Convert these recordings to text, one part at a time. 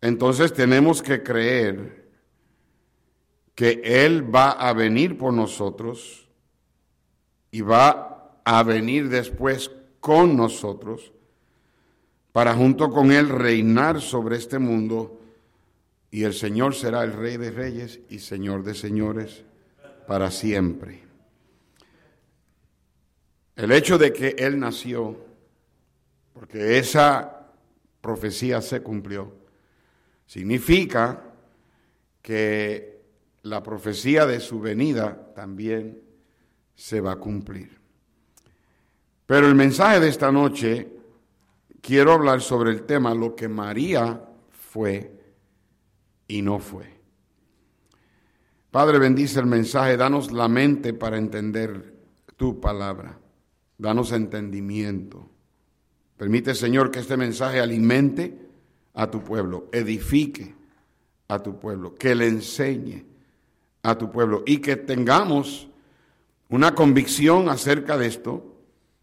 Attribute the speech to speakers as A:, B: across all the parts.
A: Entonces tenemos que creer que Él va a venir por nosotros y va a venir después con nosotros para junto con Él reinar sobre este mundo y el Señor será el Rey de Reyes y Señor de Señores para siempre. El hecho de que Él nació, porque esa profecía se cumplió, significa que la profecía de su venida también se va a cumplir. Pero el mensaje de esta noche quiero hablar sobre el tema lo que María fue y no fue. Padre, bendice el mensaje, danos la mente para entender tu palabra, danos entendimiento. Permite, Señor, que este mensaje alimente a tu pueblo, edifique a tu pueblo, que le enseñe a tu pueblo y que tengamos una convicción acerca de esto,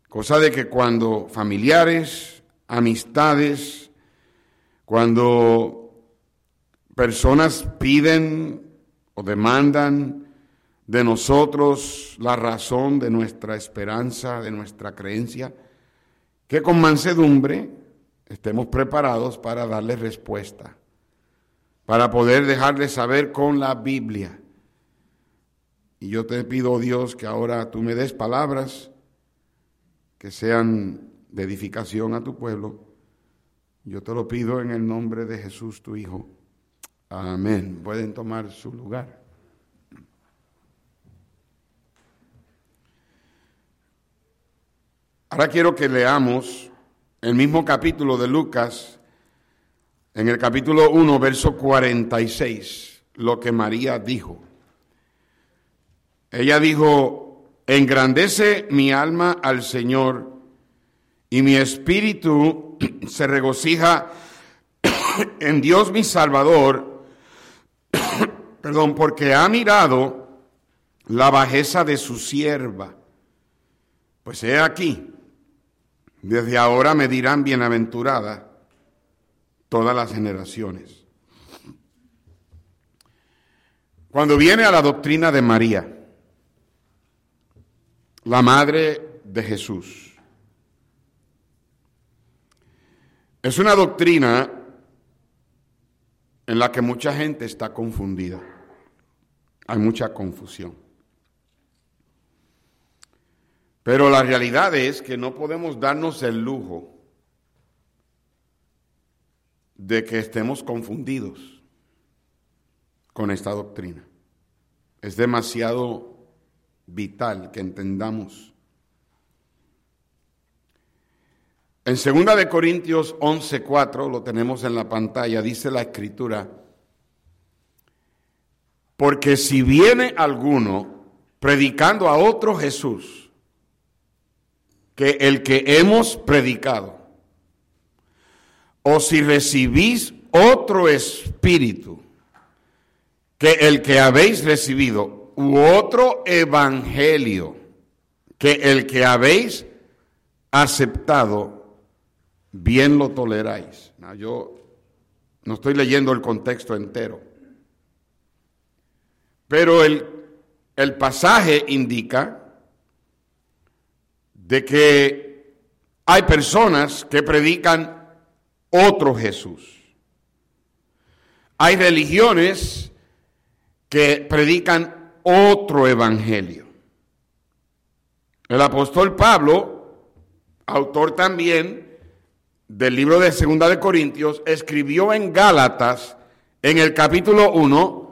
A: cosa de que cuando familiares, amistades, cuando personas piden o demandan de nosotros la razón de nuestra esperanza, de nuestra creencia, que con mansedumbre estemos preparados para darle respuesta, para poder dejarles saber con la Biblia. Y yo te pido, Dios, que ahora tú me des palabras que sean de edificación a tu pueblo. Yo te lo pido en el nombre de Jesús, tu Hijo. Amén. Pueden tomar su lugar. Ahora quiero que leamos el mismo capítulo de Lucas, en el capítulo 1, verso 46, lo que María dijo. Ella dijo, engrandece mi alma al Señor y mi espíritu se regocija en Dios mi Salvador perdón, porque ha mirado la bajeza de su sierva. Pues he aquí, desde ahora me dirán bienaventurada todas las generaciones. Cuando viene a la doctrina de María, la madre de Jesús, es una doctrina en la que mucha gente está confundida. Hay mucha confusión. Pero la realidad es que no podemos darnos el lujo de que estemos confundidos con esta doctrina. Es demasiado vital que entendamos. En 2 de Corintios 11:4 lo tenemos en la pantalla, dice la escritura: porque si viene alguno predicando a otro Jesús que el que hemos predicado, o si recibís otro espíritu que el que habéis recibido, u otro evangelio que el que habéis aceptado, bien lo toleráis. yo no estoy leyendo el contexto entero. Pero el, el pasaje indica de que hay personas que predican otro Jesús. Hay religiones que predican otro evangelio. El apóstol Pablo, autor también del libro de Segunda de Corintios, escribió en Gálatas, en el capítulo 1,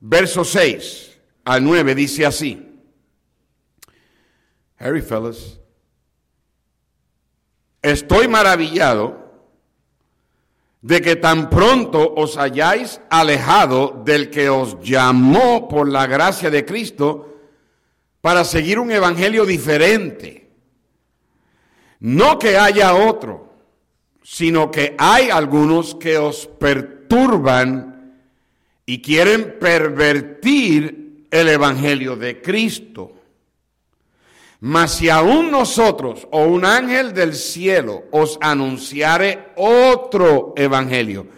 A: Verso 6 al 9 dice así. Harry Fellas, estoy maravillado de que tan pronto os hayáis alejado del que os llamó por la gracia de Cristo para seguir un evangelio diferente. No que haya otro, sino que hay algunos que os perturban y quieren pervertir el evangelio de Cristo. Mas si aún nosotros o un ángel del cielo os anunciare otro evangelio,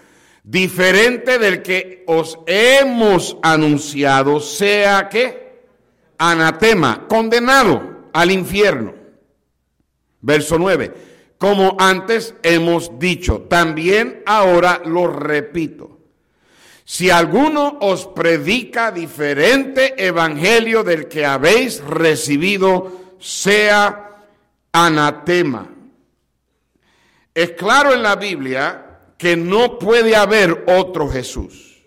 A: diferente del que os hemos anunciado, sea que anatema, condenado al infierno. Verso 9. Como antes hemos dicho, también ahora lo repito. Si alguno os predica diferente evangelio del que habéis recibido, sea anatema. Es claro en la Biblia que no puede haber otro Jesús.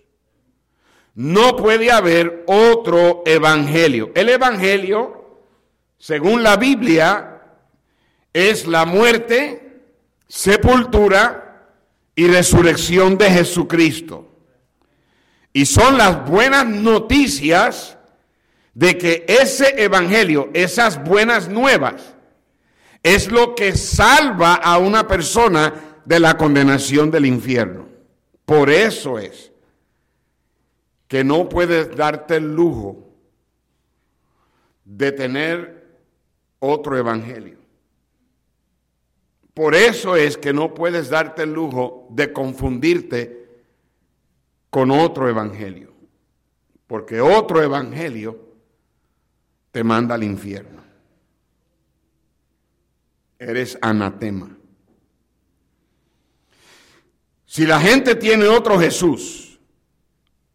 A: No puede haber otro evangelio. El evangelio, según la Biblia, es la muerte, sepultura y resurrección de Jesucristo. Y son las buenas noticias de que ese evangelio, esas buenas nuevas, es lo que salva a una persona de la condenación del infierno. Por eso es que no puedes darte el lujo de tener otro evangelio. Por eso es que no puedes darte el lujo de confundirte con otro evangelio. Porque otro evangelio te manda al infierno. Eres anatema. Si la gente tiene otro Jesús,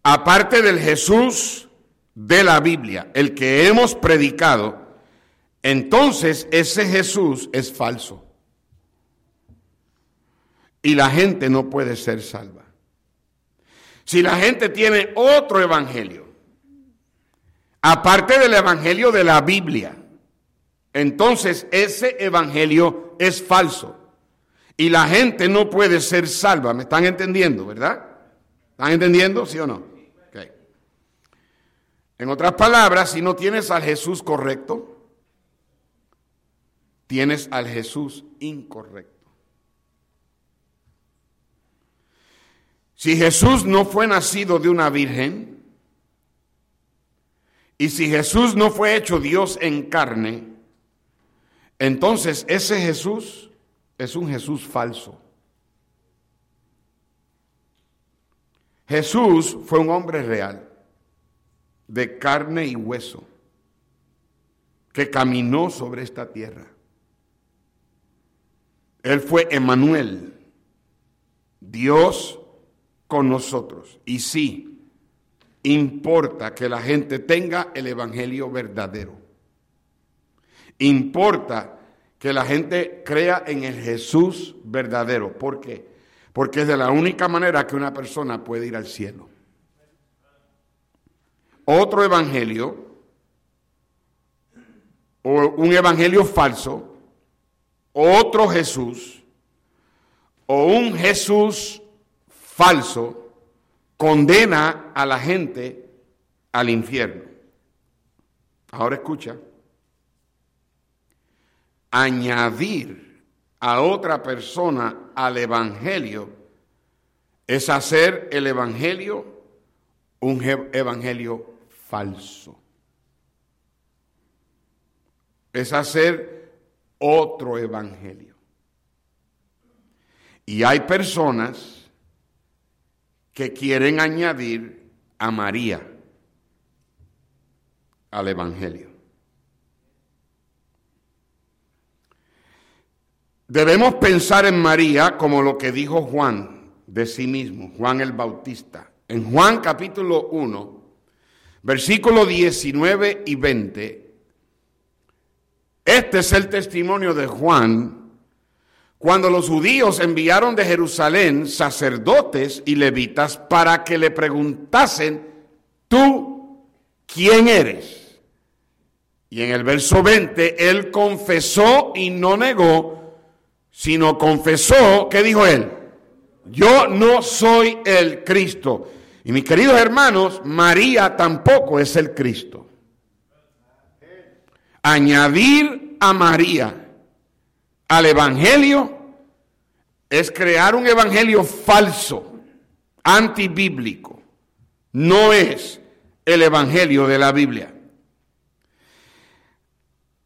A: aparte del Jesús de la Biblia, el que hemos predicado, entonces ese Jesús es falso. Y la gente no puede ser salva. Si la gente tiene otro evangelio, aparte del evangelio de la Biblia. Entonces ese evangelio es falso. Y la gente no puede ser salva. ¿Me están entendiendo, verdad? ¿Están entendiendo, sí o no? Okay. En otras palabras, si no tienes al Jesús correcto, tienes al Jesús incorrecto. Si Jesús no fue nacido de una virgen, y si Jesús no fue hecho Dios en carne, entonces ese Jesús es un Jesús falso. Jesús fue un hombre real, de carne y hueso, que caminó sobre esta tierra. Él fue Emanuel, Dios con nosotros. Y sí, Importa que la gente tenga el Evangelio verdadero. Importa que la gente crea en el Jesús verdadero. ¿Por qué? Porque es de la única manera que una persona puede ir al cielo. Otro evangelio, o un evangelio falso, otro Jesús, o un Jesús falso, condena a la gente al infierno. Ahora escucha, añadir a otra persona al Evangelio es hacer el Evangelio un Evangelio falso. Es hacer otro Evangelio. Y hay personas que quieren añadir a María al Evangelio. Debemos pensar en María como lo que dijo Juan de sí mismo, Juan el Bautista. En Juan capítulo 1, versículos 19 y 20, este es el testimonio de Juan cuando los judíos enviaron de Jerusalén sacerdotes y levitas para que le preguntasen, tú, ¿quién eres? Y en el verso 20, él confesó y no negó, sino confesó, ¿qué dijo él? Yo no soy el Cristo. Y mis queridos hermanos, María tampoco es el Cristo. Añadir a María al Evangelio es crear un Evangelio falso, antibíblico. No es el Evangelio de la Biblia.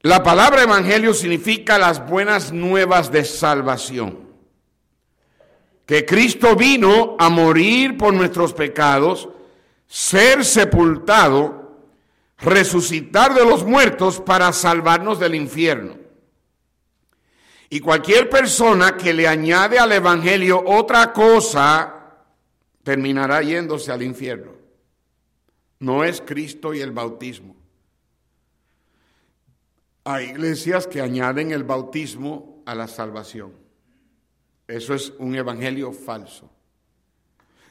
A: La palabra Evangelio significa las buenas nuevas de salvación que Cristo vino a morir por nuestros pecados, ser sepultado, resucitar de los muertos para salvarnos del infierno. Y cualquier persona que le añade al Evangelio otra cosa, terminará yéndose al infierno. No es Cristo y el bautismo. Hay iglesias que añaden el bautismo a la salvación. Eso es un evangelio falso.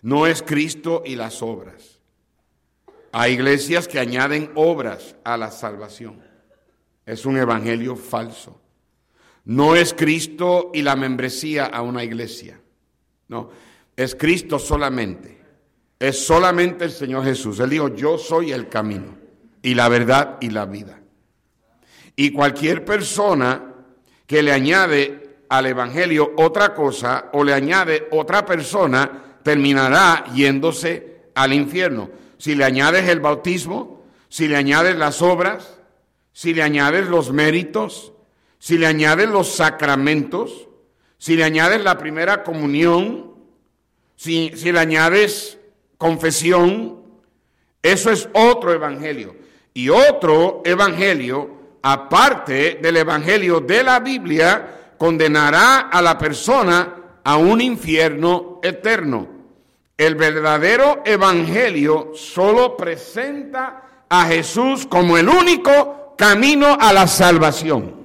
A: No es Cristo y las obras. Hay iglesias que añaden obras a la salvación. Es un evangelio falso. No es Cristo y la membresía a una iglesia. No, es Cristo solamente. Es solamente el Señor Jesús. Él dijo, yo soy el camino y la verdad y la vida. Y cualquier persona que le añade al Evangelio otra cosa o le añade otra persona, terminará yéndose al infierno. Si le añades el bautismo, si le añades las obras, si le añades los méritos, si le añades los sacramentos, si le añades la primera comunión, si, si le añades confesión, eso es otro evangelio. Y otro evangelio, aparte del evangelio de la Biblia, condenará a la persona a un infierno eterno. El verdadero evangelio solo presenta a Jesús como el único camino a la salvación.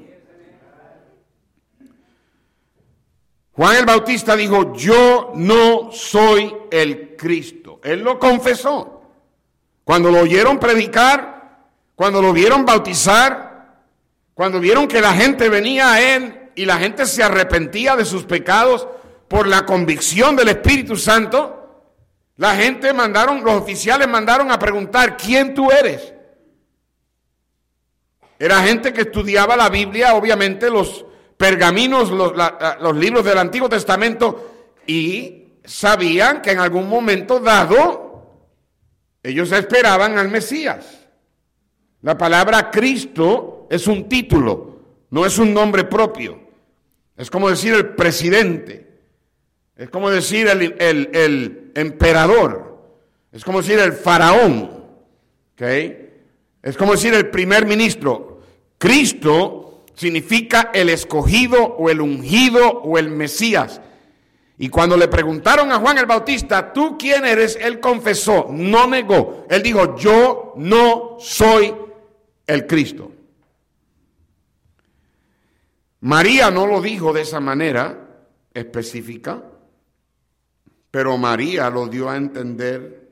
A: Juan el Bautista dijo, yo no soy el Cristo. Él lo confesó. Cuando lo oyeron predicar, cuando lo vieron bautizar, cuando vieron que la gente venía a él y la gente se arrepentía de sus pecados por la convicción del Espíritu Santo, la gente mandaron, los oficiales mandaron a preguntar, ¿quién tú eres? Era gente que estudiaba la Biblia, obviamente los pergaminos, los, los libros del Antiguo Testamento, y sabían que en algún momento dado ellos esperaban al Mesías. La palabra Cristo es un título, no es un nombre propio. Es como decir el presidente. Es como decir el, emperador. Es como decir el faraón. Es como decir el primer ministro. Cristo significa el escogido o el ungido o el Mesías. Y cuando le preguntaron a Juan el Bautista, ¿tú quién eres? Él confesó, no negó. Él dijo, yo no soy el Cristo. María no lo dijo de esa manera específica, pero María lo dio a entender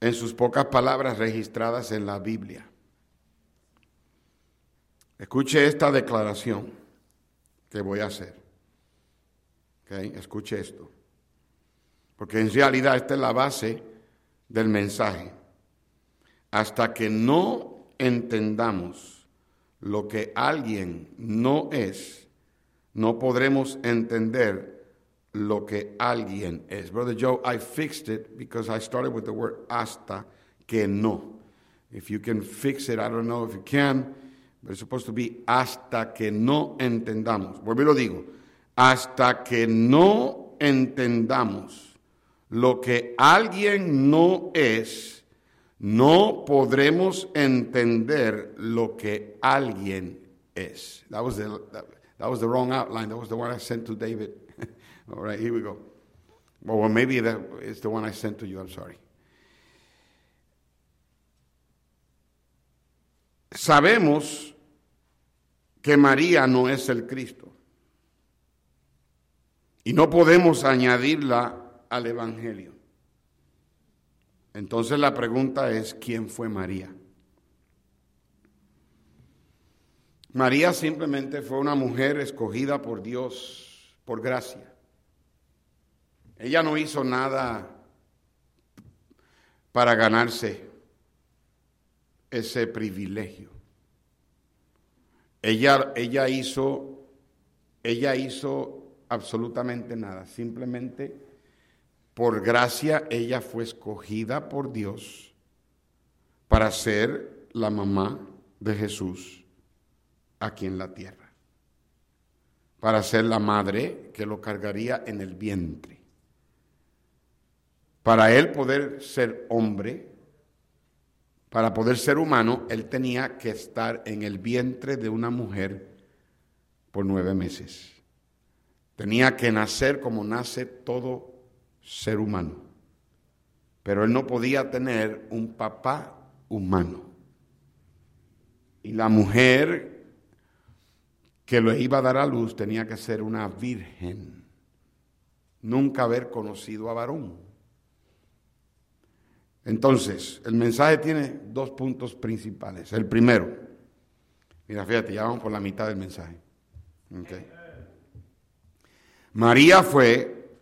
A: en sus pocas palabras registradas en la Biblia. Escuche esta declaración que voy a hacer. Escuche esto. Porque en realidad esta es la base del mensaje. Hasta que no entendamos lo que alguien no es, no podremos entender lo que alguien es. Brother Joe, I fixed it because I started with the word hasta que no. If you can fix it, I don't know if you can, it's supposed to be hasta que no entendamos. Vuelvo lo digo. Hasta que no entendamos lo que alguien no es, no podremos entender lo que alguien es. That was the, that, was the wrong outline. That was the one I sent to David. All right, here we go. Well, maybe that is the one I sent to you. I'm sorry. Sabemos que María no es el Cristo. Y no podemos añadirla al Evangelio. Entonces la pregunta es, ¿quién fue María? María simplemente fue una mujer escogida por Dios por gracia. Ella no hizo nada para ganarse ese privilegio. Ella, ella hizo, ella hizo absolutamente nada, simplemente por gracia ella fue escogida por Dios para ser la mamá de Jesús aquí en la tierra, para ser la madre que lo cargaría en el vientre. Para él poder ser hombre, para poder ser humano, él tenía que estar en el vientre de una mujer por nueve meses. Tenía que nacer como nace todo ser humano. Pero él no podía tener un papá humano. Y la mujer que lo iba a dar a luz tenía que ser una virgen. Nunca haber conocido a varón. Entonces, el mensaje tiene dos puntos principales. El primero, mira, fíjate, ya vamos por la mitad del mensaje. María fue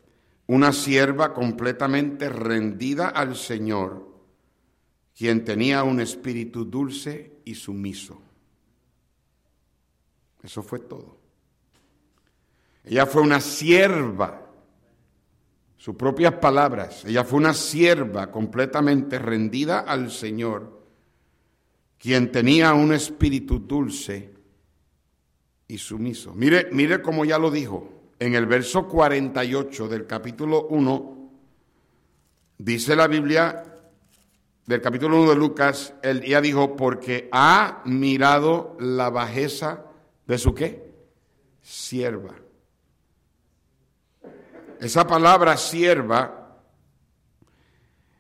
A: una sierva completamente rendida al Señor, quien tenía un espíritu dulce y sumiso. Eso fue todo. Ella fue una sierva sus propias palabras. Ella fue una sierva completamente rendida al Señor, quien tenía un espíritu dulce y sumiso. Mire, mire cómo ya lo dijo. En el verso 48 del capítulo 1, dice la Biblia, del capítulo 1 de Lucas, ella dijo, porque ha mirado la bajeza de su qué? Sierva. Esa palabra sierva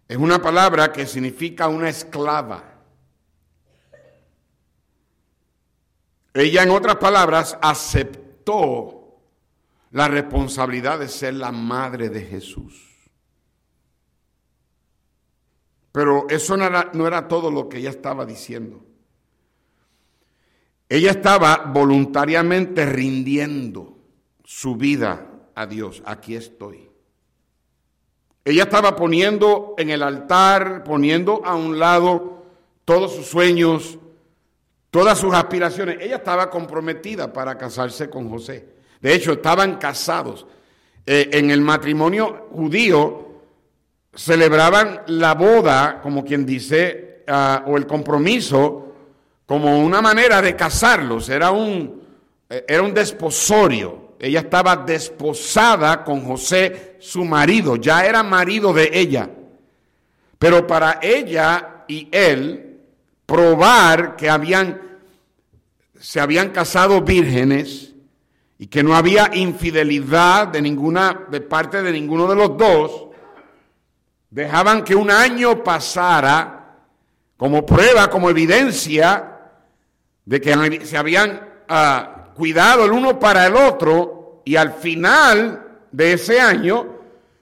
A: es una palabra que significa una esclava. Ella, en otras palabras, aceptó la responsabilidad de ser la madre de Jesús. Pero eso no era, no era, todo lo que ella estaba diciendo. Ella estaba voluntariamente rindiendo su vida a Dios, aquí estoy. Ella estaba poniendo en el altar, poniendo a un lado todos sus sueños, todas sus aspiraciones. Ella estaba comprometida para casarse con José. De hecho, estaban casados. Eh, en el matrimonio judío celebraban la boda, como quien dice, ah, o el compromiso, como una manera de casarlos. Era un, eh, era un desposorio. Ella estaba desposada con José, su marido, ya era marido de ella. Pero para ella y él probar que habían se habían casado vírgenes y que no había infidelidad de ninguna de parte de ninguno de los dos, dejaban que un año pasara como prueba, como evidencia de que se habían uh, cuidado el uno para el otro y al final de ese año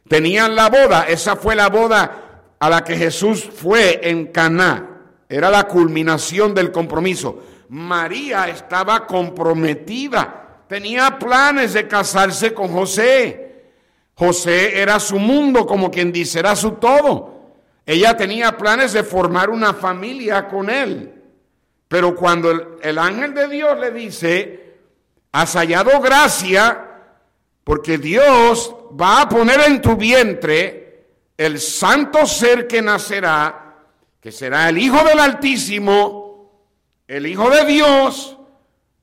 A: tenían la boda. Esa fue la boda a la que Jesús fue en Caná. Era la culminación del compromiso. María estaba comprometida, tenía planes de casarse con José. José era su mundo, como quien dice, era su todo. Ella tenía planes de formar una familia con él. Pero cuando el, el ángel de Dios le dice, has hallado gracia porque Dios va a poner en tu vientre el santo ser que nacerá, que será el Hijo del Altísimo, el Hijo de Dios,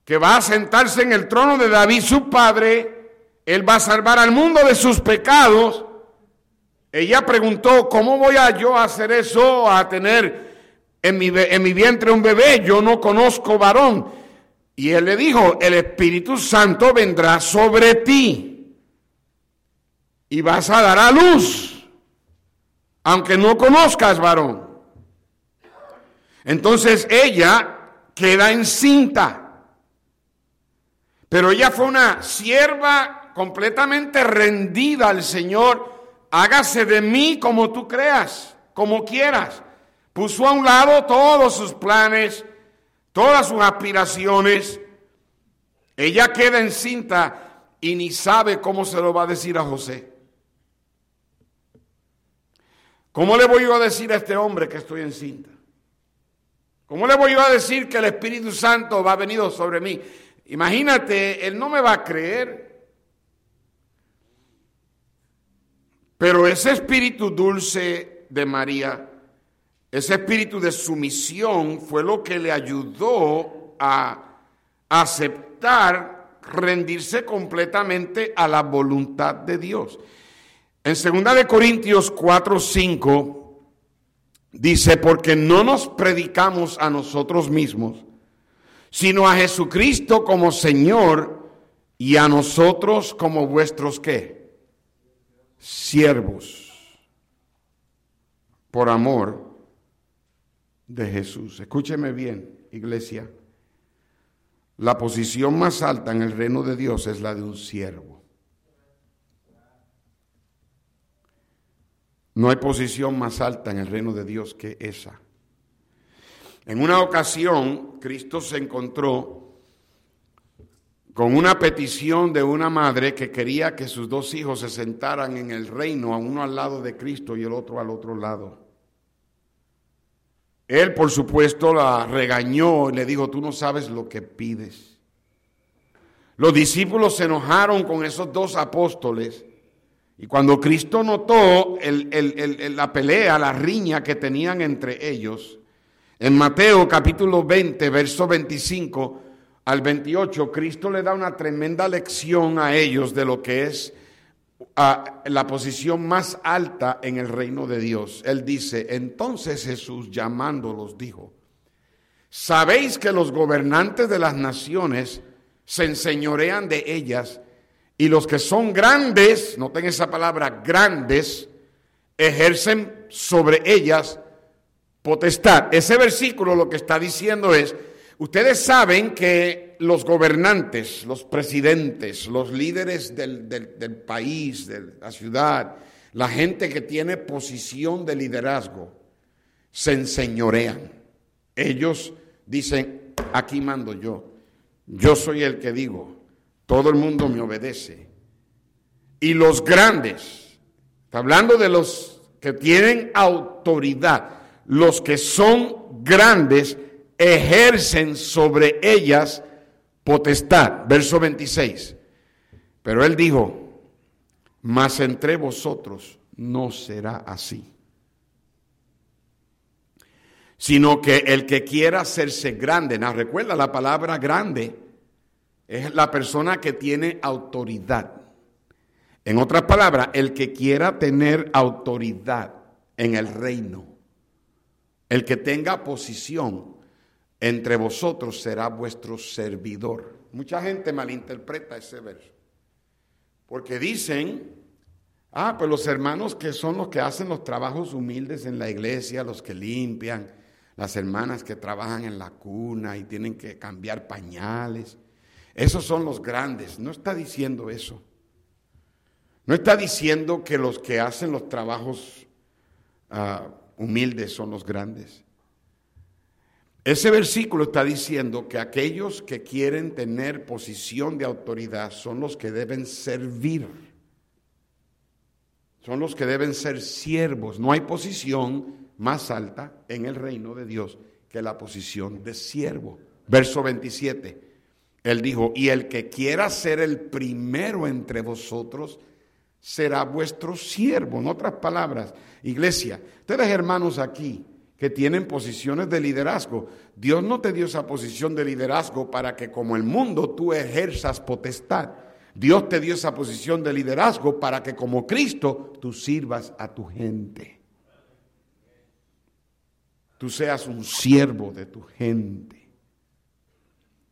A: que va a sentarse en el trono de David su padre, él va a salvar al mundo de sus pecados. Ella preguntó, ¿cómo voy a yo hacer eso, a tener en mi, en mi vientre un bebé? Yo no conozco varón. Y él le dijo, el Espíritu Santo vendrá sobre ti y vas a dar a luz, aunque no conozcas varón. Entonces ella queda encinta, pero ella fue una sierva completamente rendida al Señor. Hágase de mí como tú creas, como quieras. Puso a un lado todos sus planes, todas sus aspiraciones, ella queda encinta y ni sabe cómo se lo va a decir a José. ¿Cómo le voy yo a decir a este hombre que estoy encinta? ¿Cómo le voy yo a decir que el Espíritu Santo va a venir sobre mí? Imagínate, él no me va a creer. Pero ese espíritu dulce de María, ese espíritu de sumisión fue lo que le ayudó a aceptar, rendirse completamente a la voluntad de Dios. En 2 de Corintios 4, 5 Dice, porque no nos predicamos a nosotros mismos, sino a Jesucristo como Señor y a nosotros como vuestros qué? Siervos, por amor de Jesús. Escúcheme bien, iglesia. La posición más alta en el reino de Dios es la de un siervo. No hay posición más alta en el reino de Dios que esa. En una ocasión, Cristo se encontró con una petición de una madre que quería que sus dos hijos se sentaran en el reino, a uno al lado de Cristo y el otro al otro lado. Él, por supuesto, la regañó y le dijo, tú no sabes lo que pides. Los discípulos se enojaron con esos dos apóstoles y cuando Cristo notó la pelea, la riña que tenían entre ellos, en Mateo capítulo 20, verso 25 al 28, Cristo le da una tremenda lección a ellos de lo que es la posición más alta en el reino de Dios. Él dice, entonces Jesús llamándolos dijo, sabéis que los gobernantes de las naciones se enseñorean de ellas y los que son grandes, noten esa palabra, grandes, ejercen sobre ellas potestad. Ese versículo lo que está diciendo es, ustedes saben que los gobernantes, los presidentes, los líderes del, del país, de la ciudad, la gente que tiene posición de liderazgo, se enseñorean. Ellos dicen, aquí mando yo, yo soy el que digo. Todo el mundo me obedece. Y los grandes, está hablando de los que tienen autoridad, los que son grandes ejercen sobre ellas potestad. Verso 26. Pero él dijo, mas entre vosotros no será así sino que el que quiera hacerse grande, ¿no? recuerda la palabra grande, es la persona que tiene autoridad. En otras palabras, el que quiera tener autoridad en el reino, el que tenga posición entre vosotros será vuestro servidor. Mucha gente malinterpreta ese verso. Porque dicen, ah, pues los hermanos que son los que hacen los trabajos humildes en la iglesia, los que limpian, las hermanas que trabajan en la cuna y tienen que cambiar pañales. Esos son los grandes. No está diciendo eso. No está diciendo que los que hacen los trabajos ah, humildes son los grandes. Ese versículo está diciendo que aquellos que quieren tener posición de autoridad son los que deben servir. Son los que deben ser siervos. No hay posición más alta en el reino de Dios que la posición de siervo. Verso 27. Él dijo, y el que quiera ser el primero entre vosotros será vuestro siervo. En otras palabras, iglesia, ustedes hermanos aquí que tienen posiciones de liderazgo, Dios no te dio esa posición de liderazgo para que como el mundo tú ejerzas potestad. Dios te dio esa posición de liderazgo para que como Cristo tú sirvas a tu gente. Tú seas un siervo de tu gente.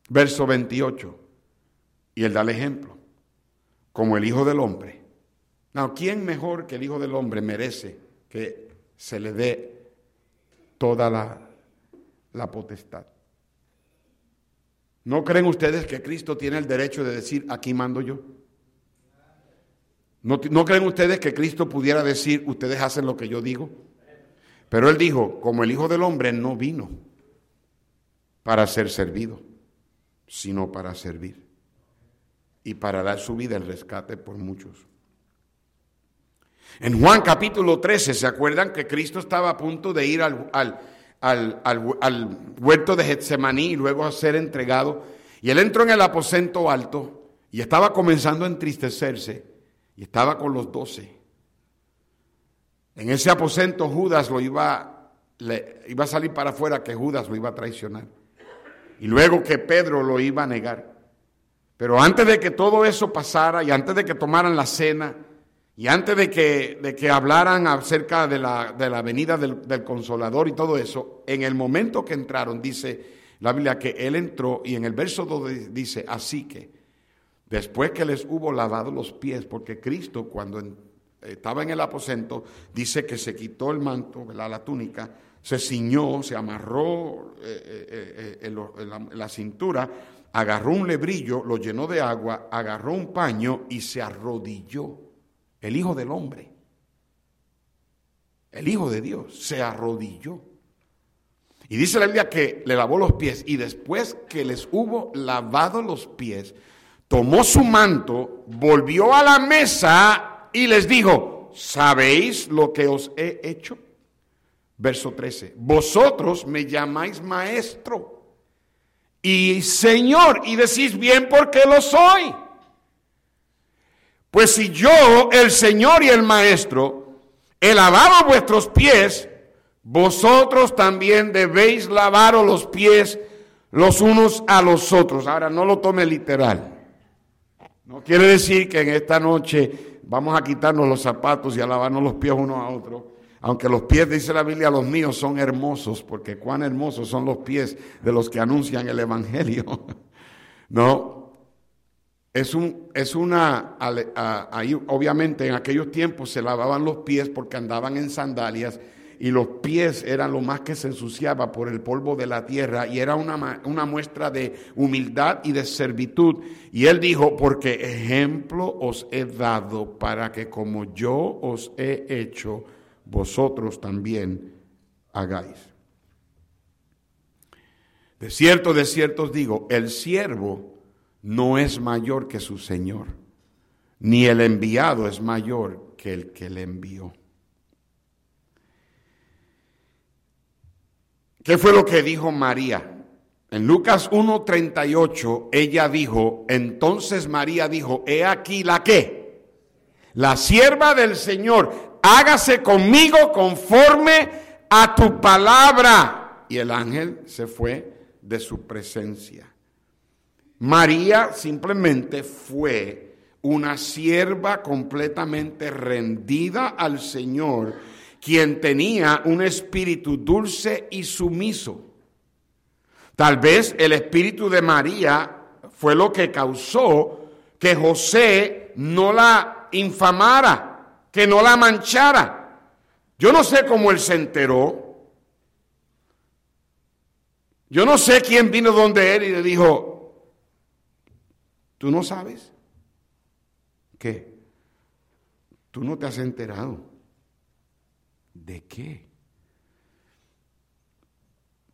A: Verso 28. Y él da el ejemplo. Como el Hijo del Hombre. No, ¿quién mejor que el Hijo del Hombre merece que se le dé toda la, potestad? ¿No creen ustedes que Cristo tiene el derecho de decir, aquí mando yo? ¿No, ¿No, creen ustedes que Cristo pudiera decir, ustedes hacen lo que yo digo? Pero él dijo, como el Hijo del Hombre no vino para ser servido sino para servir y para dar su vida el rescate por muchos. En Juan capítulo 13, ¿se acuerdan que Cristo estaba a punto de ir al, al, huerto de Getsemaní y luego a ser entregado? Y él entró en el aposento alto y estaba comenzando a entristecerse y estaba con los doce. En ese aposento Judas lo iba, iba a salir para afuera que Judas lo iba a traicionar. Y luego que Pedro lo iba a negar. Pero antes de que todo eso pasara y antes de que tomaran la cena y antes de que, de que hablaran acerca de la, de la venida del, del, consolador y todo eso, en el momento que entraron, dice la Biblia que él entró y en el verso 2 dice, así que después que les hubo lavado los pies, porque Cristo cuando estaba en el aposento, dice que se quitó el manto, la túnica, se ciñó, se amarró eh, eh, eh, en la cintura, agarró un lebrillo, lo llenó de agua, agarró un paño y se arrodilló. El Hijo del Hombre, el Hijo de Dios, se arrodilló. Y dice la Biblia que le lavó los pies y después que les hubo lavado los pies, tomó su manto, volvió a la mesa y les dijo, ¿sabéis lo que os he hecho? Verso 13, vosotros me llamáis maestro y Señor y decís bien porque lo soy. Pues si yo, el Señor y el Maestro, he lavado vuestros pies, vosotros también debéis lavaros los pies los unos a los otros. Ahora, no lo tome literal. No quiere decir que en esta noche vamos a quitarnos los zapatos y a lavarnos los pies unos a otros. Aunque los pies, dice la Biblia, los míos son hermosos, porque cuán hermosos son los pies de los que anuncian el Evangelio. No, es, un, es una, ahí obviamente en aquellos tiempos se lavaban los pies porque andaban en sandalias y los pies eran lo más que se ensuciaba por el polvo de la tierra y era una, una muestra de humildad y de servitud. Y él dijo, porque ejemplo os he dado para que como yo os he hecho, vosotros también hagáis. De cierto, de cierto os digo, el siervo no es mayor que su Señor, ni el enviado es mayor que el que le envió. ¿Qué fue lo que dijo María? En Lucas 1:38 ella dijo, entonces María dijo, he aquí la que, la sierva del Señor, hágase conmigo conforme a tu palabra. Y el ángel se fue de su presencia. María simplemente fue una sierva completamente rendida al Señor, quien tenía un espíritu dulce y sumiso. Tal vez el espíritu de María fue lo que causó que José no la infamara que no la manchara. Yo no sé cómo él se enteró. Yo no sé quién vino donde él y le dijo, ¿tú no sabes? ¿Qué? Tú no te has enterado. ¿De qué?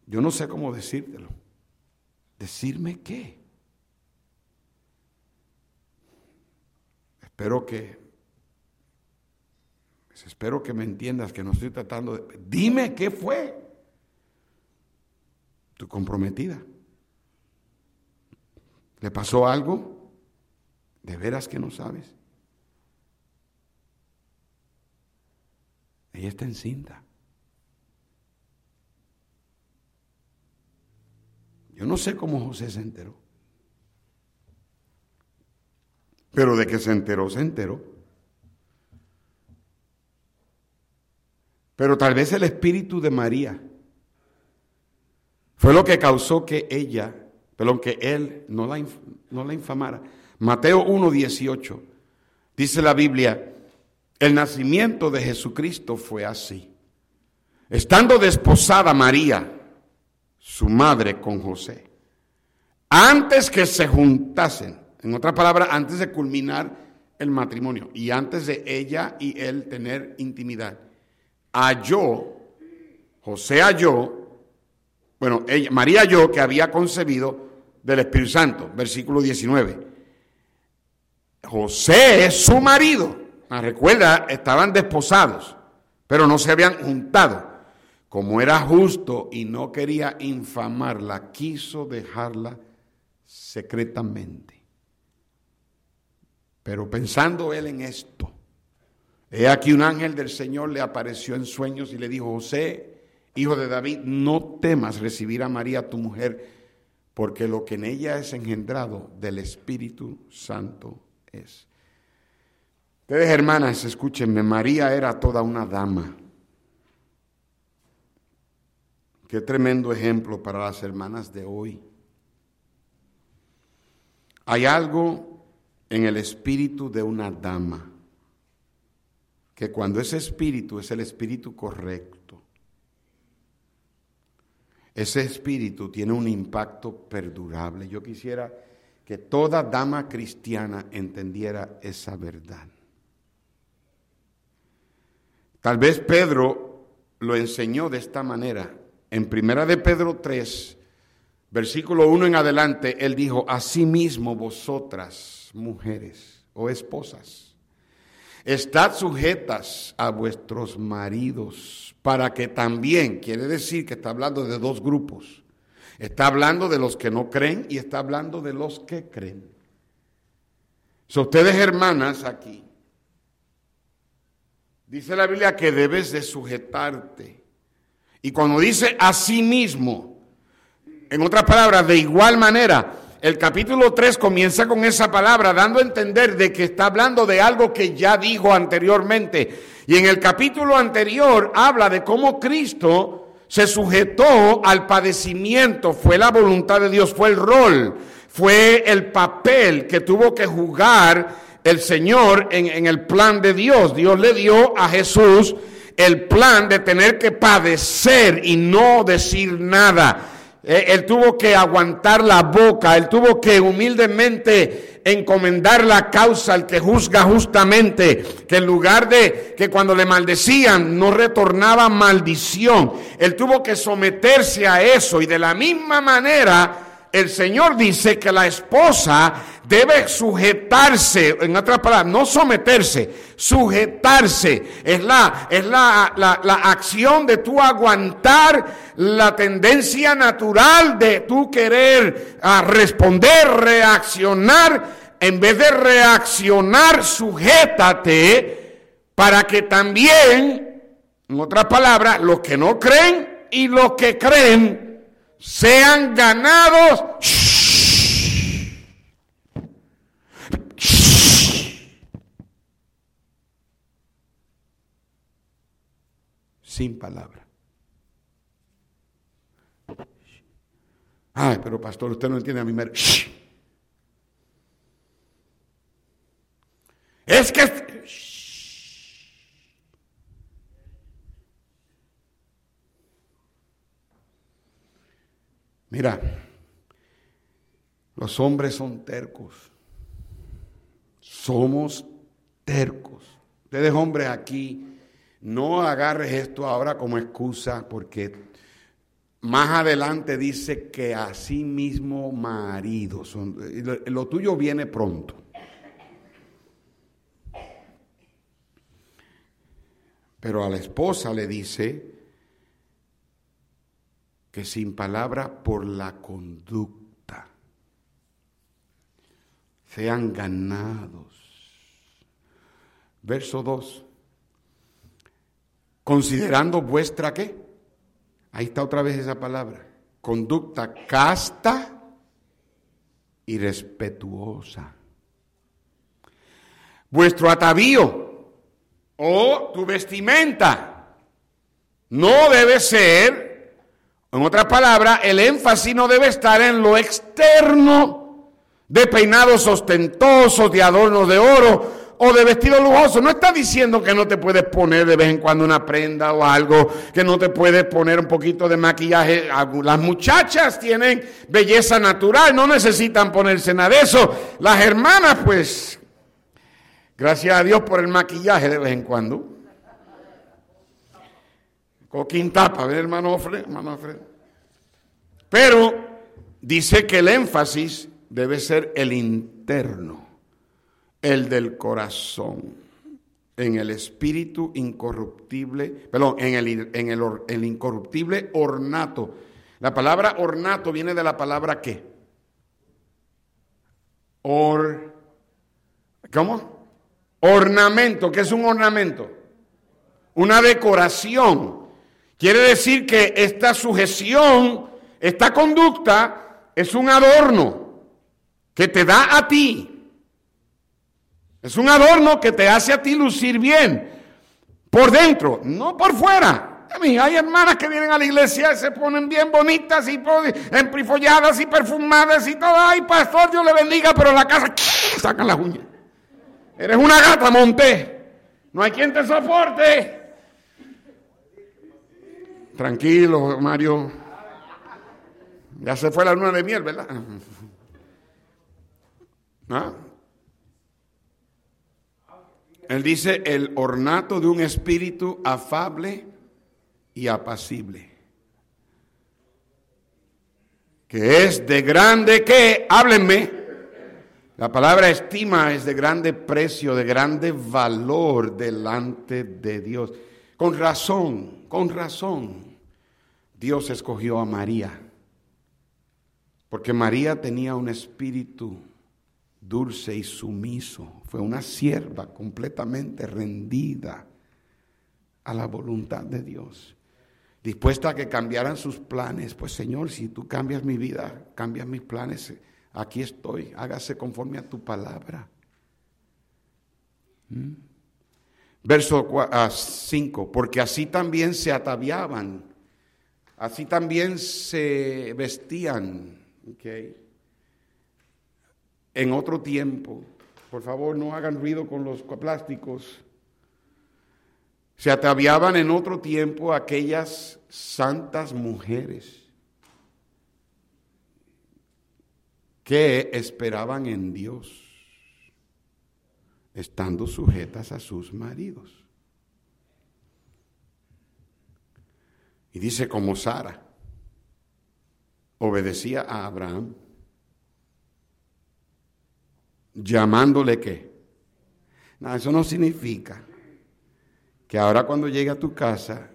A: Yo no sé cómo decírtelo. ¿Decirme qué? Espero que espero que me entiendas que no estoy tratando de... Dime qué fue. Tu comprometida. ¿Le pasó algo? ¿De veras que no sabes? Ella está encinta. Yo no sé cómo José se enteró. Pero de que se enteró, se enteró. Pero tal vez el espíritu de María fue lo que causó que ella, perdón, que él no la, no la infamara. Mateo 1.18 dice la Biblia, el nacimiento de Jesucristo fue así. Estando desposada María, su madre, con José, antes que se juntasen, en otra palabra, antes de culminar el matrimonio y antes de ella y él tener intimidad, halló, José halló, bueno, ella, María halló que había concebido del Espíritu Santo, versículo 19. José es su marido, Ah, recuerda, estaban desposados, pero no se habían juntado. Como era justo y no quería infamarla, quiso dejarla secretamente. Pero pensando él en esto, he aquí un ángel del Señor le apareció en sueños y le dijo, José, hijo de David, no temas recibir a María tu mujer, porque lo que en ella es engendrado del Espíritu Santo es. Ustedes hermanas, escúchenme, María era toda una dama. Qué tremendo ejemplo para las hermanas de hoy. Hay algo en el espíritu de una dama, que cuando ese espíritu es el espíritu correcto, ese espíritu tiene un impacto perdurable. Yo quisiera que toda dama cristiana entendiera esa verdad. Tal vez Pedro lo enseñó de esta manera. En primera de Pedro 3, versículo 1 en adelante, él dijo, asimismo vosotras, mujeres o esposas, estad sujetas a vuestros maridos, para que también, quiere decir que está hablando de dos grupos, está hablando de los que no creen y está hablando de los que creen. So, ustedes hermanas aquí, Dice la Biblia que debes de sujetarte. Y cuando dice a sí mismo, en otras palabras, de igual manera, el capítulo 3 comienza con esa palabra, dando a entender de que está hablando de algo que ya dijo anteriormente. Y en el capítulo anterior habla de cómo Cristo se sujetó al padecimiento, fue la voluntad de Dios, fue el rol, fue el papel que tuvo que jugar el Señor en, el plan de Dios. Dios le dio a Jesús el plan de tener que padecer y no decir nada. Eh, él tuvo que aguantar la boca, él tuvo que humildemente encomendar la causa al que juzga justamente, que en lugar de que cuando le maldecían no retornaba maldición, él tuvo que someterse a eso y de la misma manera el Señor dice que la esposa debe sujetarse, en otras palabras, no someterse, sujetarse. Es la, es la, la, acción de tú aguantar la tendencia natural de tú querer ah, responder, reaccionar. En vez de reaccionar, sujétate para que también, en otras palabras, los que no creen y los que creen, sean ganados. Sin palabra. Ay, pero pastor, usted no entiende a mi mer. Es que Mira, los hombres son tercos. Somos tercos. Ustedes hombres aquí, no agarres esto ahora como excusa porque más adelante dice que así mismo marido. lo tuyo viene pronto. Pero a la esposa le dice, que sin palabra por la conducta sean ganados. Verso 2. Considerando vuestra qué? Ahí está otra vez esa palabra. Conducta casta y respetuosa. Vuestro atavío o tu vestimenta no debe ser en otras palabras, el énfasis no debe estar en lo externo, de peinados ostentosos, de adornos de oro o de vestidos lujosos. No está diciendo que no te puedes poner de vez en cuando una prenda o algo, que no te puedes poner un poquito de maquillaje. Las muchachas tienen belleza natural, no necesitan ponerse nada de eso. Las hermanas, pues, gracias a Dios por el maquillaje de vez en cuando. Coquín tapa, ¿ver, hermano hermano Pero dice que el énfasis debe ser el interno, el del corazón. en el espíritu incorruptible, perdón, en el, en el, el incorruptible ornato. La palabra ornato viene de la palabra qué? Or, ¿Cómo? Ornamento. ¿Qué es un ornamento? Una decoración. Quiere decir que esta sujeción, esta conducta, es un adorno que te da a ti. Es un adorno que te hace a ti lucir bien. Por dentro, no por fuera. Hay hermanas que vienen a la iglesia y se ponen bien bonitas y emprifolladas y perfumadas y todo. Ay, pastor, Dios le bendiga, pero la casa sacan las uñas. Eres una gata, monté. No hay quien te soporte. Tranquilo, Mario. Ya se fue la luna de miel, ¿verdad? ¿Ah? Él dice el ornato de un espíritu afable y apacible. Que es de grande que, háblenme. La palabra estima es de grande precio, de grande valor delante de Dios. Con razón, con razón, Dios escogió a María. Porque María tenía un espíritu dulce y sumiso. Fue una sierva completamente rendida a la voluntad de Dios dispuesta a que cambiaran sus planes. Pues Señor, si tú cambias mi vida, cambias mis planes, aquí estoy, hágase conforme a tu palabra. ¿Mm? Verso 5, ah, porque así también se ataviaban, así también se vestían. En otro tiempo, por favor no hagan ruido con los plásticos. Se ataviaban en otro tiempo aquellas santas mujeres que esperaban en Dios, estando sujetas a sus maridos. Y dice como Sara obedecía a Abraham, llamándole qué. No, eso no significa que ahora cuando llegue a tu casa,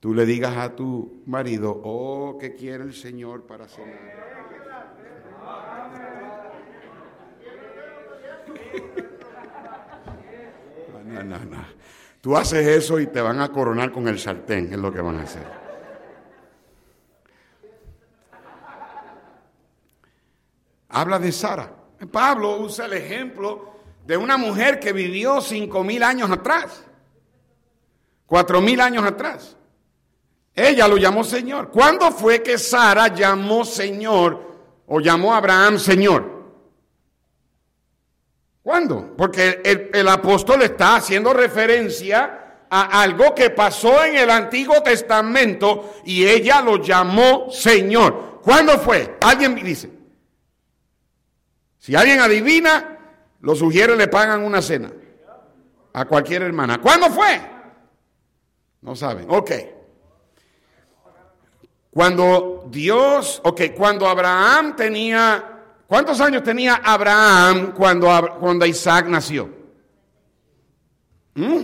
A: tú le digas a tu marido, oh, ¿qué quiere el Señor para cenar? No, no, no. Tú haces eso y te van a coronar con el sartén, es lo que van a hacer. Habla de Sara. Pablo usa el ejemplo de una mujer que vivió cinco mil años atrás cuatro mil años atrás. Ella lo llamó Señor. ¿Cuándo fue que Sara llamó Señor o llamó a Abraham Señor? ¿Cuándo? Porque el, apóstol está haciendo referencia a algo que pasó en el Antiguo Testamento y ella lo llamó Señor. ¿Cuándo fue? Alguien dice. Si alguien adivina, lo sugiere le pagan una cena a cualquier hermana. ¿Cuándo fue? No saben. Ok. Cuando Dios, ok, cuando Abraham tenía, ¿cuántos años tenía Abraham cuando, cuando Isaac nació? ¿Mm?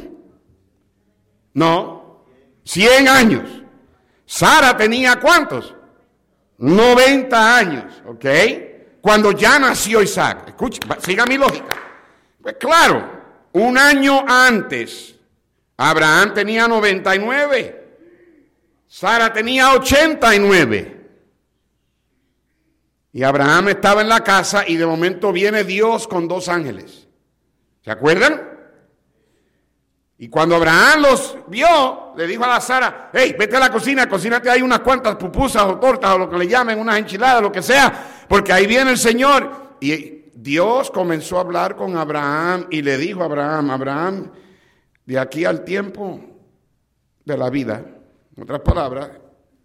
A: No, 100 años. Sara tenía cuántos? 90 años, ¿ok? Cuando ya nació Isaac. Escuche, siga mi lógica. Pues claro, un año antes Abraham tenía 99. Sara tenía 89. Y Abraham estaba en la casa y de momento viene Dios con dos ángeles. ¿Se acuerdan? Y cuando Abraham los vio, le dijo a la Sara, hey, vete a la cocina, cocínate ahí unas cuantas pupusas o tortas o lo que le llamen, unas enchiladas, lo que sea, porque ahí viene el Señor. Y Dios comenzó a hablar con Abraham y le dijo a Abraham, Abraham, de aquí al tiempo de la vida, en otras palabras,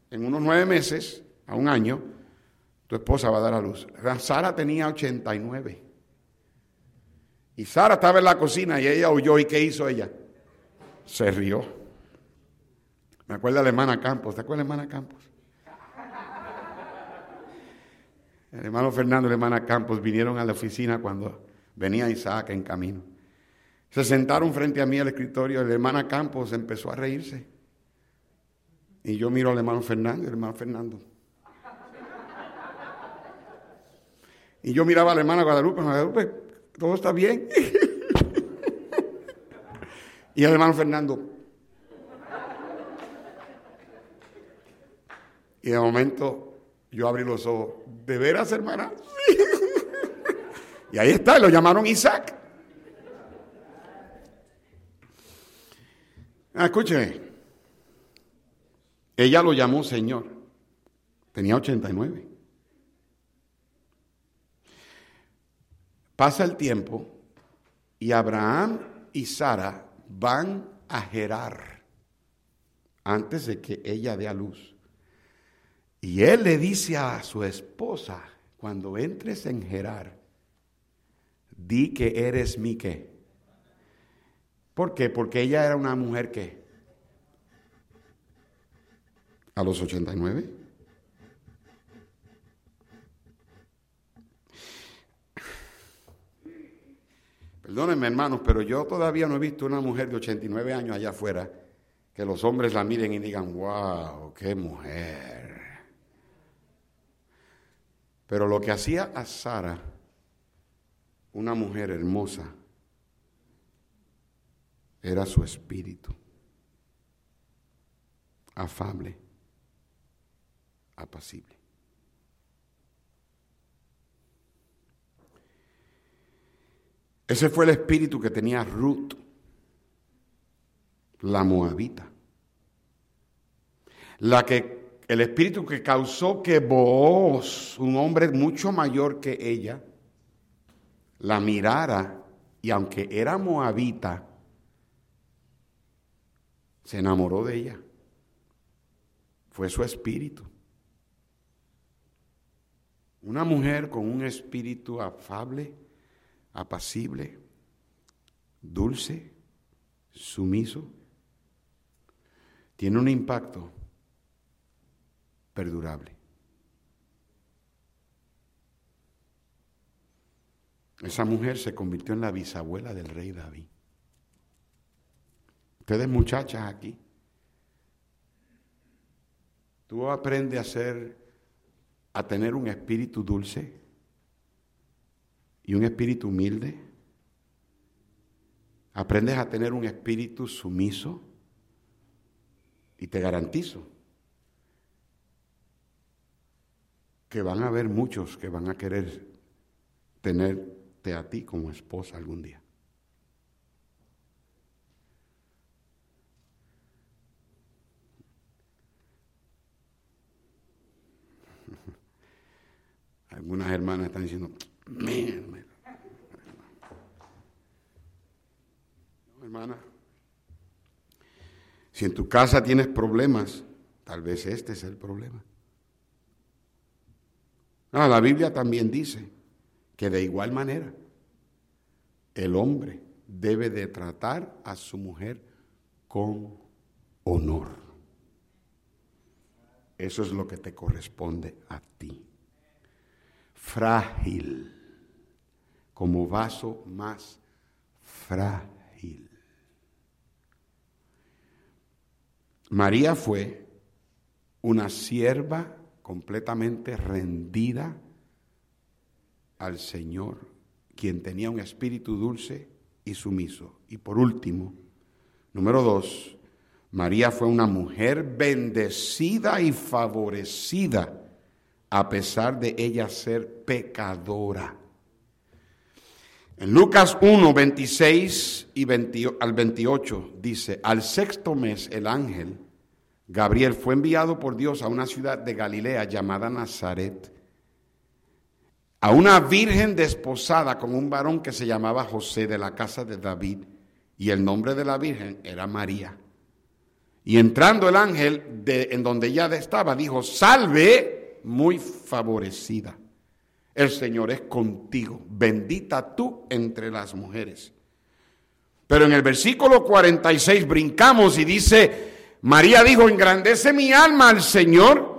A: en unos nueve meses, a un año, tu esposa va a dar a luz. Sara tenía 89. Y Sara estaba en la cocina y ella oyó. ¿Y qué hizo ella? Se rió. Me acuerdo de la hermana Campos. ¿Te acuerdas de la hermana Campos? El hermano Fernando y la hermana Campos vinieron a la oficina cuando venía Isaac en camino. Se sentaron frente a mí al escritorio, la hermana Campos empezó a reírse. Y yo miro al hermano Fernando, el hermano Fernando. Y yo miraba a la hermana Guadalupe, Guadalupe, todo está bien. y el hermano Fernando. Y de momento yo abrí los ojos. ¿De veras, hermana? y ahí está, lo llamaron Isaac. Ah, escúcheme. Ella lo llamó Señor. Tenía 89. Pasa el tiempo y Abraham y Sara van a Gerar antes de que ella dé a luz. Y él le dice a su esposa, cuando entres en Gerar, di que eres mi qué. ¿Por qué? Porque ella era una mujer que a los 89. Perdónenme hermanos, pero yo todavía no he visto una mujer de 89 años allá afuera que los hombres la miren y digan, wow, qué mujer. Pero lo que hacía a Sara, una mujer hermosa, era su espíritu, afable, apacible. Ese fue el espíritu que tenía Ruth, la moabita. La que, el espíritu que causó que vos, un hombre mucho mayor que ella, la mirara y aunque era moabita, se enamoró de ella. Fue su espíritu. Una mujer con un espíritu afable, apacible, dulce, sumiso, tiene un impacto perdurable. Esa mujer se convirtió en la bisabuela del rey David. Ustedes muchachas aquí, tú aprendes a ser, a tener un espíritu dulce y un espíritu humilde. Aprendes a tener un espíritu sumiso y te garantizo que van a haber muchos que van a querer tenerte a ti como esposa algún día. Algunas hermanas están diciendo, hermana, si en tu casa tienes problemas, tal vez este es el problema. No, la Biblia también dice que de igual manera el hombre debe de tratar a su mujer con honor. Eso es lo que te corresponde a ti frágil, como vaso más frágil. María fue una sierva completamente rendida al Señor, quien tenía un espíritu dulce y sumiso. Y por último, número dos, María fue una mujer bendecida y favorecida a pesar de ella ser pecadora. En Lucas 1, 26 y al 28 dice, al sexto mes el ángel Gabriel fue enviado por Dios a una ciudad de Galilea llamada Nazaret, a una virgen desposada con un varón que se llamaba José de la casa de David, y el nombre de la virgen era María. Y entrando el ángel de, en donde ella estaba, dijo, salve muy favorecida. El Señor es contigo, bendita tú entre las mujeres. Pero en el versículo 46 brincamos y dice, María dijo, engrandece mi alma al Señor,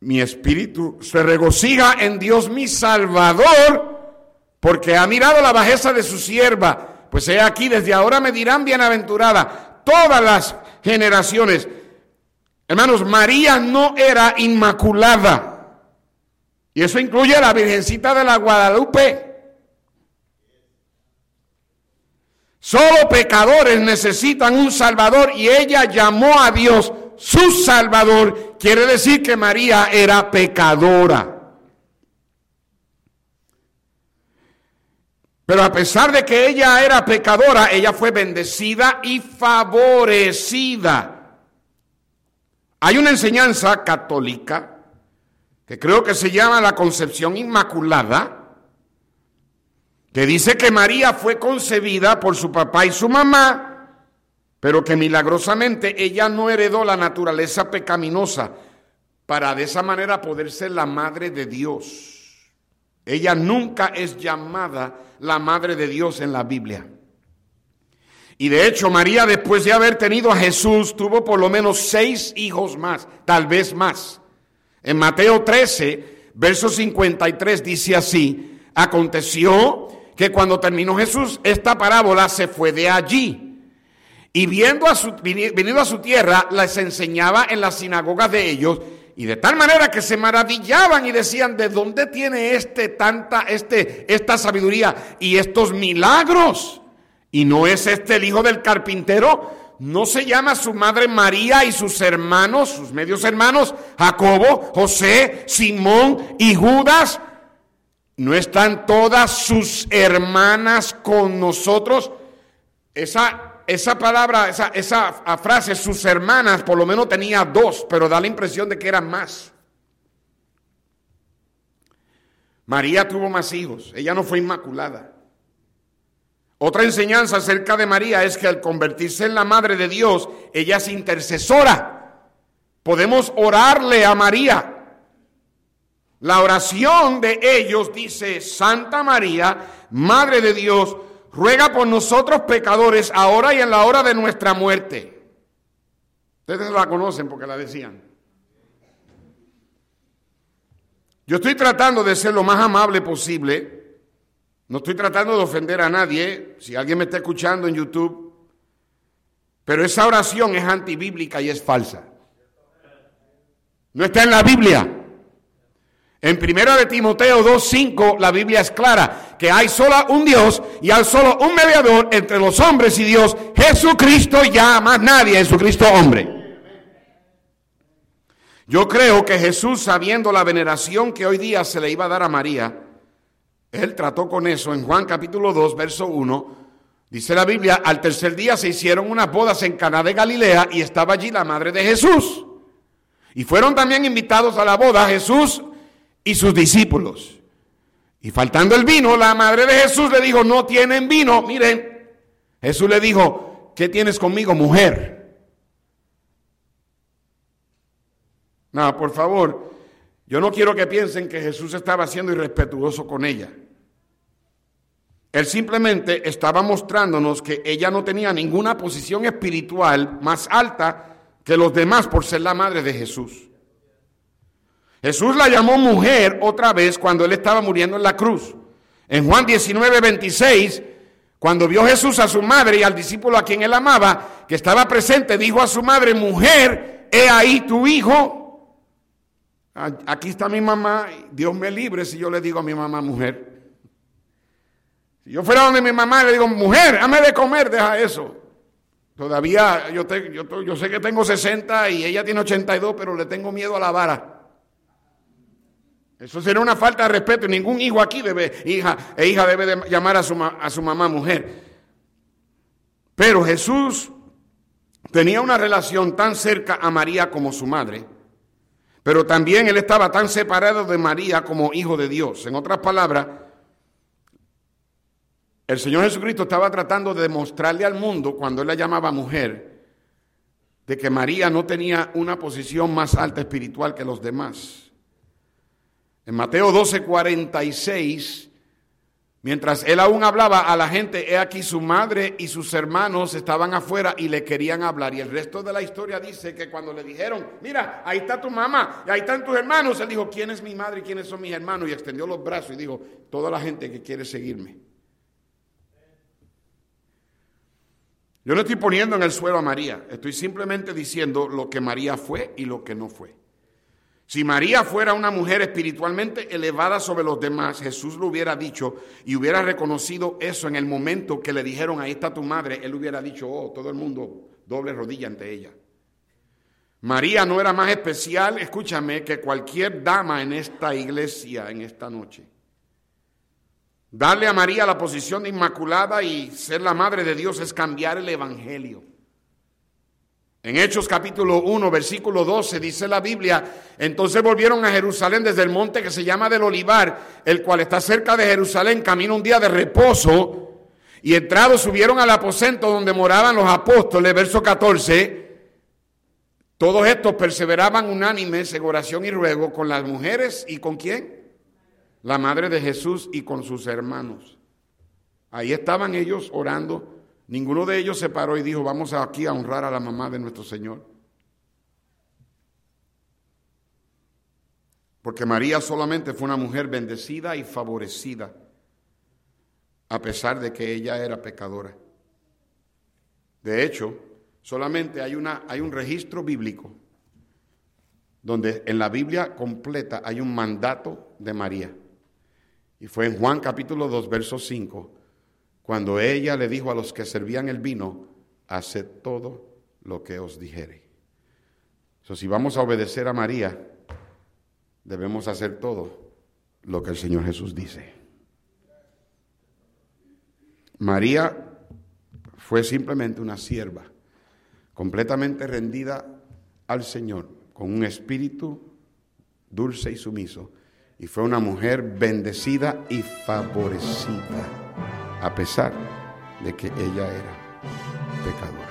A: mi espíritu se regocija en Dios mi Salvador, porque ha mirado la bajeza de su sierva Pues he aquí, desde ahora me dirán bienaventurada todas las generaciones. Hermanos, María no era inmaculada. Y eso incluye a la Virgencita de la Guadalupe. Solo pecadores necesitan un Salvador y ella llamó a Dios su Salvador. Quiere decir que María era pecadora. Pero a pesar de que ella era pecadora, ella fue bendecida y favorecida. Hay una enseñanza católica que creo que se llama la concepción inmaculada, que dice que María fue concebida por su papá y su mamá, pero que milagrosamente ella no heredó la naturaleza pecaminosa para de esa manera poder ser la madre de Dios. Ella nunca es llamada la madre de Dios en la Biblia. Y de hecho, María, después de haber tenido a Jesús, tuvo por lo menos seis hijos más, tal vez más. En Mateo 13, verso 53 dice así, aconteció que cuando terminó Jesús esta parábola se fue de allí. Y viendo a su, venido a su tierra, les enseñaba en las sinagogas de ellos y de tal manera que se maravillaban y decían, ¿de dónde tiene este tanta, este, esta sabiduría y estos milagros? ¿Y no es este el hijo del carpintero? ¿No se llama su madre María y sus hermanos, sus medios hermanos, Jacobo, José, Simón y Judas? ¿No están todas sus hermanas con nosotros? Esa esa palabra, esa, esa frase, sus hermanas, por lo menos tenía dos, pero da la impresión de que eran más. María tuvo más hijos, ella no fue inmaculada. Otra enseñanza acerca de María es que al convertirse en la madre de Dios, ella es intercesora. Podemos orarle a María. La oración de ellos dice, Santa María, Madre de Dios, ruega por nosotros pecadores, ahora y en la hora de nuestra muerte. Ustedes la conocen porque la decían. Yo estoy tratando de ser lo más amable posible. No estoy tratando de ofender a nadie. Si alguien me está escuchando en YouTube. Pero esa oración es antibíblica y es falsa. No está en la Biblia. En primero de Timoteo 2.5 la Biblia es clara que hay solo un Dios y hay solo un mediador entre los hombres y Dios, Jesucristo ya más nadie, Jesucristo hombre. Yo creo que Jesús, sabiendo la veneración que hoy día se le iba a dar a María, él trató con eso en Juan capítulo 2, verso 1. Dice la Biblia, al tercer día se hicieron unas bodas en Caná de Galilea y estaba allí la madre de Jesús. Y fueron también invitados a la boda Jesús, y sus discípulos. Y faltando el vino, la madre de Jesús le dijo, no tienen vino. Miren, Jesús le dijo, ¿qué tienes conmigo, mujer? No, por favor, yo no quiero que piensen que Jesús estaba siendo irrespetuoso con ella. Él simplemente estaba mostrándonos que ella no tenía ninguna posición espiritual más alta que los demás por ser la madre de Jesús. Jesús la llamó mujer otra vez cuando él estaba muriendo en la cruz. En Juan 19, 26, cuando vio Jesús a su madre y al discípulo a quien él amaba, que estaba presente, dijo a su madre, mujer, he ahí tu hijo. Aquí está mi mamá, Dios me libre si yo le digo a mi mamá mujer. Si yo fuera donde mi mamá le digo, mujer, dame de comer, deja eso. Todavía yo, yo, yo sé que tengo 60 y ella tiene 82, pero le tengo miedo a la vara. Eso sería una falta de respeto. Ningún hijo aquí debe, hija e hija debe de llamar a su, a su mamá mujer. Pero Jesús tenía una relación tan cerca a María como su madre. Pero también él estaba tan separado de María como hijo de Dios. En otras palabras, el Señor Jesucristo estaba tratando de demostrarle al mundo, cuando él la llamaba mujer, de que María no tenía una posición más alta espiritual que los demás. En Mateo 12, 46, mientras él aún hablaba a la gente, he aquí su madre y sus hermanos estaban afuera y le querían hablar. Y el resto de la historia dice que cuando le dijeron, mira, ahí está tu mamá y ahí están tus hermanos, él dijo, ¿quién es mi madre y quiénes son mis hermanos? Y extendió los brazos y dijo, toda la gente que quiere seguirme. Yo no estoy poniendo en el suelo a María, estoy simplemente diciendo lo que María fue y lo que no fue. Si María fuera una mujer espiritualmente elevada sobre los demás, Jesús lo hubiera dicho y hubiera reconocido eso en el momento que le dijeron, ahí está tu madre, él hubiera dicho, oh, todo el mundo doble rodilla ante ella. María no era más especial, escúchame, que cualquier dama en esta iglesia en esta noche. Darle a María la posición de Inmaculada y ser la Madre de Dios es cambiar el Evangelio. En Hechos capítulo 1, versículo 12 dice la Biblia, entonces volvieron a Jerusalén desde el monte que se llama del Olivar, el cual está cerca de Jerusalén, camino un día de reposo, y entrados subieron al aposento donde moraban los apóstoles, verso 14. Todos estos perseveraban unánimes en oración y ruego con las mujeres y con quién? la madre de Jesús y con sus hermanos. Ahí estaban ellos orando. Ninguno de ellos se paró y dijo, vamos aquí a honrar a la mamá de nuestro Señor. Porque María solamente fue una mujer bendecida y favorecida, a pesar de que ella era pecadora. De hecho, solamente hay, una, hay un registro bíblico donde en la Biblia completa hay un mandato de María. Y fue en Juan capítulo 2, verso 5, cuando ella le dijo a los que servían el vino, haced todo lo que os dijere. So, si vamos a obedecer a María, debemos hacer todo lo que el Señor Jesús dice. María fue simplemente una sierva, completamente rendida al Señor, con un espíritu dulce y sumiso y fue una mujer bendecida y favorecida, a pesar de que ella era pecadora.